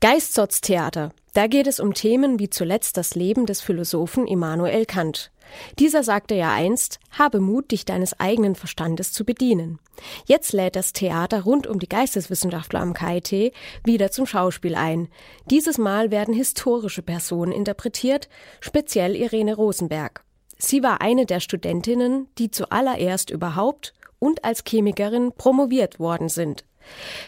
Geistsotztheater. Da geht es um Themen wie zuletzt das Leben des Philosophen Immanuel Kant. Dieser sagte ja einst, habe Mut, dich deines eigenen Verstandes zu bedienen. Jetzt lädt das Theater rund um die Geisteswissenschaftler am KIT wieder zum Schauspiel ein. Dieses Mal werden historische Personen interpretiert, speziell Irene Rosenberg. Sie war eine der Studentinnen, die zuallererst überhaupt und als Chemikerin promoviert worden sind.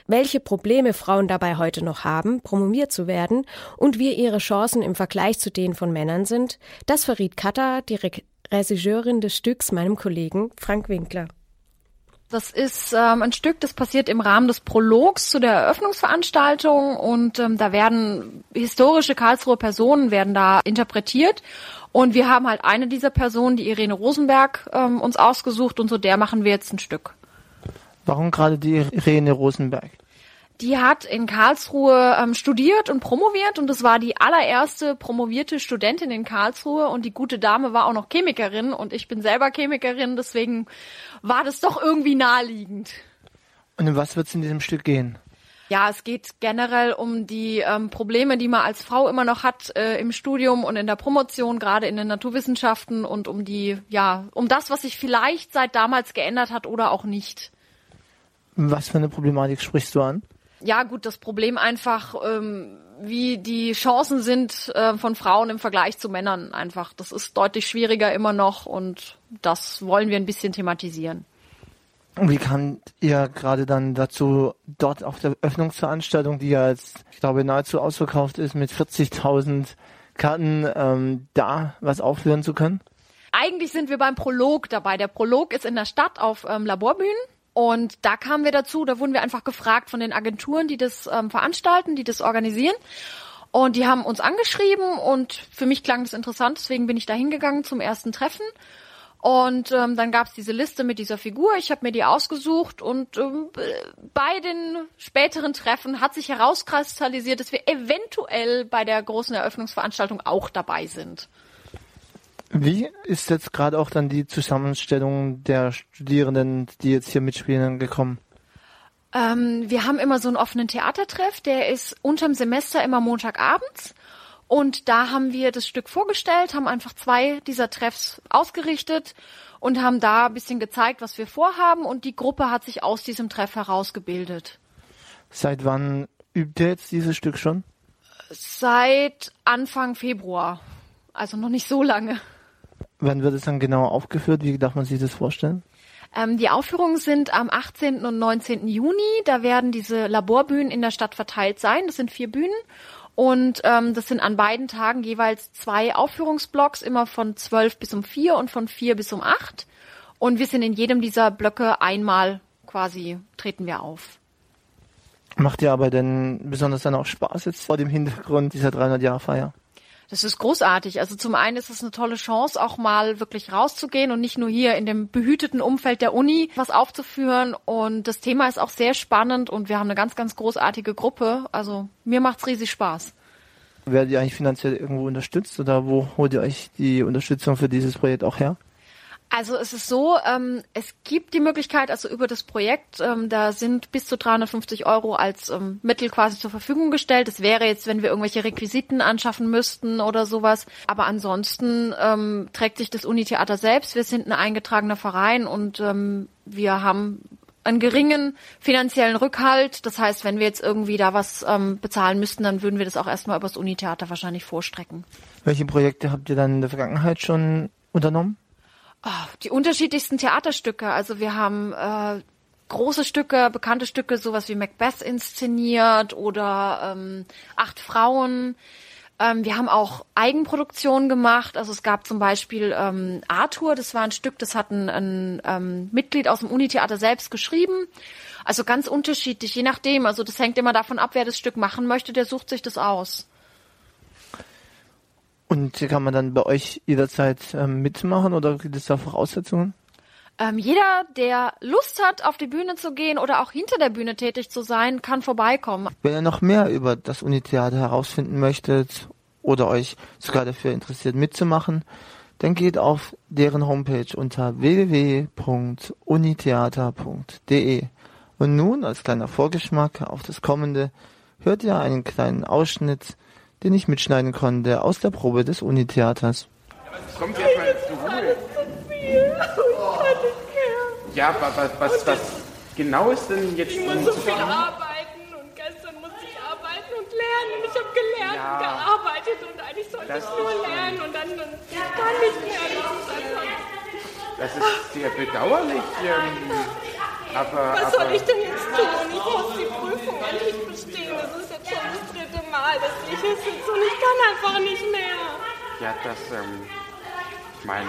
Welche Probleme Frauen dabei heute noch haben, promoviert zu werden und wie ihre Chancen im Vergleich zu denen von Männern sind, das verriet Katha, die Re Regisseurin des Stücks, meinem Kollegen Frank Winkler. Das ist ähm, ein Stück, das passiert im Rahmen des Prologs zu der Eröffnungsveranstaltung und ähm, da werden historische Karlsruher Personen werden da interpretiert und wir haben halt eine dieser Personen, die Irene Rosenberg, ähm, uns ausgesucht und so der machen wir jetzt ein Stück. Warum gerade die Irene Rosenberg? Die hat in Karlsruhe ähm, studiert und promoviert und das war die allererste promovierte Studentin in Karlsruhe und die gute Dame war auch noch Chemikerin und ich bin selber Chemikerin, deswegen war das doch irgendwie naheliegend. Und um was wird es in diesem Stück gehen? Ja, es geht generell um die ähm, Probleme, die man als Frau immer noch hat äh, im Studium und in der Promotion, gerade in den Naturwissenschaften und um die, ja, um das, was sich vielleicht seit damals geändert hat oder auch nicht. Was für eine Problematik sprichst du an? Ja, gut, das Problem einfach, ähm, wie die Chancen sind äh, von Frauen im Vergleich zu Männern einfach. Das ist deutlich schwieriger immer noch und das wollen wir ein bisschen thematisieren. Und wie kamt ihr gerade dann dazu, dort auf der Öffnungsveranstaltung, die ja jetzt, ich glaube, nahezu ausverkauft ist, mit 40.000 Karten, ähm, da was aufführen zu können? Eigentlich sind wir beim Prolog dabei. Der Prolog ist in der Stadt auf ähm, Laborbühnen und da kamen wir dazu, da wurden wir einfach gefragt von den Agenturen, die das ähm, veranstalten, die das organisieren. Und die haben uns angeschrieben und für mich klang das interessant, deswegen bin ich da hingegangen zum ersten Treffen. Und ähm, dann gab's diese Liste mit dieser Figur. Ich habe mir die ausgesucht und ähm, bei den späteren Treffen hat sich herauskristallisiert, dass wir eventuell bei der großen Eröffnungsveranstaltung auch dabei sind. Wie ist jetzt gerade auch dann die Zusammenstellung der Studierenden, die jetzt hier mitspielen, gekommen? Ähm, wir haben immer so einen offenen Theatertreff, der ist unterm Semester immer Montagabends. Und da haben wir das Stück vorgestellt, haben einfach zwei dieser Treffs ausgerichtet und haben da ein bisschen gezeigt, was wir vorhaben. Und die Gruppe hat sich aus diesem Treff herausgebildet. Seit wann übt ihr jetzt dieses Stück schon? Seit Anfang Februar. Also noch nicht so lange. Wann wird es dann genau aufgeführt? Wie darf man sich das vorstellen? Ähm, die Aufführungen sind am 18. und 19. Juni. Da werden diese Laborbühnen in der Stadt verteilt sein. Das sind vier Bühnen. Und ähm, das sind an beiden Tagen jeweils zwei Aufführungsblocks, immer von 12 bis um 4 und von 4 bis um 8. Und wir sind in jedem dieser Blöcke einmal quasi treten wir auf. Macht ihr aber denn besonders dann auch Spaß jetzt vor dem Hintergrund dieser 300-Jahr-Feier? Das ist großartig. Also zum einen ist es eine tolle Chance, auch mal wirklich rauszugehen und nicht nur hier in dem behüteten Umfeld der Uni was aufzuführen. Und das Thema ist auch sehr spannend und wir haben eine ganz, ganz großartige Gruppe. Also mir macht's riesig Spaß. Werdet ihr eigentlich finanziell irgendwo unterstützt oder wo holt ihr euch die Unterstützung für dieses Projekt auch her? Also es ist so, ähm, es gibt die Möglichkeit, also über das Projekt, ähm, da sind bis zu 350 Euro als ähm, Mittel quasi zur Verfügung gestellt. Das wäre jetzt, wenn wir irgendwelche Requisiten anschaffen müssten oder sowas. Aber ansonsten ähm, trägt sich das Unitheater selbst. Wir sind ein eingetragener Verein und ähm, wir haben einen geringen finanziellen Rückhalt. Das heißt, wenn wir jetzt irgendwie da was ähm, bezahlen müssten, dann würden wir das auch erstmal übers Unitheater wahrscheinlich vorstrecken. Welche Projekte habt ihr dann in der Vergangenheit schon unternommen? Oh, die unterschiedlichsten Theaterstücke. Also wir haben äh, große Stücke, bekannte Stücke, sowas wie Macbeth inszeniert oder ähm, Acht Frauen. Ähm, wir haben auch Eigenproduktionen gemacht. Also es gab zum Beispiel ähm, Arthur, das war ein Stück, das hat ein, ein ähm, Mitglied aus dem Unitheater selbst geschrieben. Also ganz unterschiedlich, je nachdem. Also das hängt immer davon ab, wer das Stück machen möchte, der sucht sich das aus. Und kann man dann bei euch jederzeit ähm, mitmachen oder gibt es da Voraussetzungen? Ähm, jeder, der Lust hat, auf die Bühne zu gehen oder auch hinter der Bühne tätig zu sein, kann vorbeikommen. Wenn ihr noch mehr über das Unitheater herausfinden möchtet oder euch sogar dafür interessiert mitzumachen, dann geht auf deren Homepage unter www.unitheater.de. Und nun als kleiner Vorgeschmack auf das kommende hört ihr einen kleinen Ausschnitt, den ich mitschneiden konnte aus der Probe des Unitheaters. Kommt jetzt mal zur Ruhe. Ja, was, was, was genau ist denn jetzt... Ich muss so viel arbeiten und gestern musste ich arbeiten und lernen und ich habe gelernt Ja. und gearbeitet und eigentlich sollte Das ich nur lernen und dann und ich kann nicht mehr. Das ist einfach, Das ist sehr bedauerlich. Ähm, aber, was aber soll ich denn jetzt tun? Ich muss die Prüfung endlich bestehen. Das ist jetzt schon das dritte Mal, dass ich es sitze und ich kann einfach nicht mehr. ja, das, ähm, ich meine,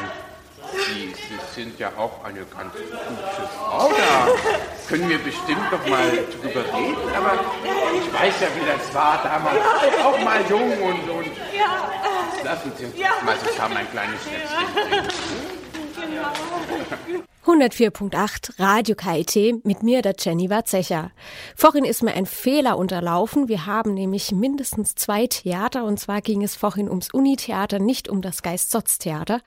Sie, Sie sind ja auch eine ganz gute Frau. Da können wir bestimmt noch mal drüber reden. Aber ich weiß ja, wie das war damals. Auch mal jung und, und Ja, lassen Sie uns Ja. mal zusammen ein kleines Schnäpschen trinken. genau. 104.8 Radio KIT mit mir, der Jenny Warzecher. Vorhin ist mir ein Fehler unterlaufen. Wir haben nämlich mindestens zwei Theater und zwar ging es vorhin ums Unitheater, nicht um das Geist-Sotz-Theater.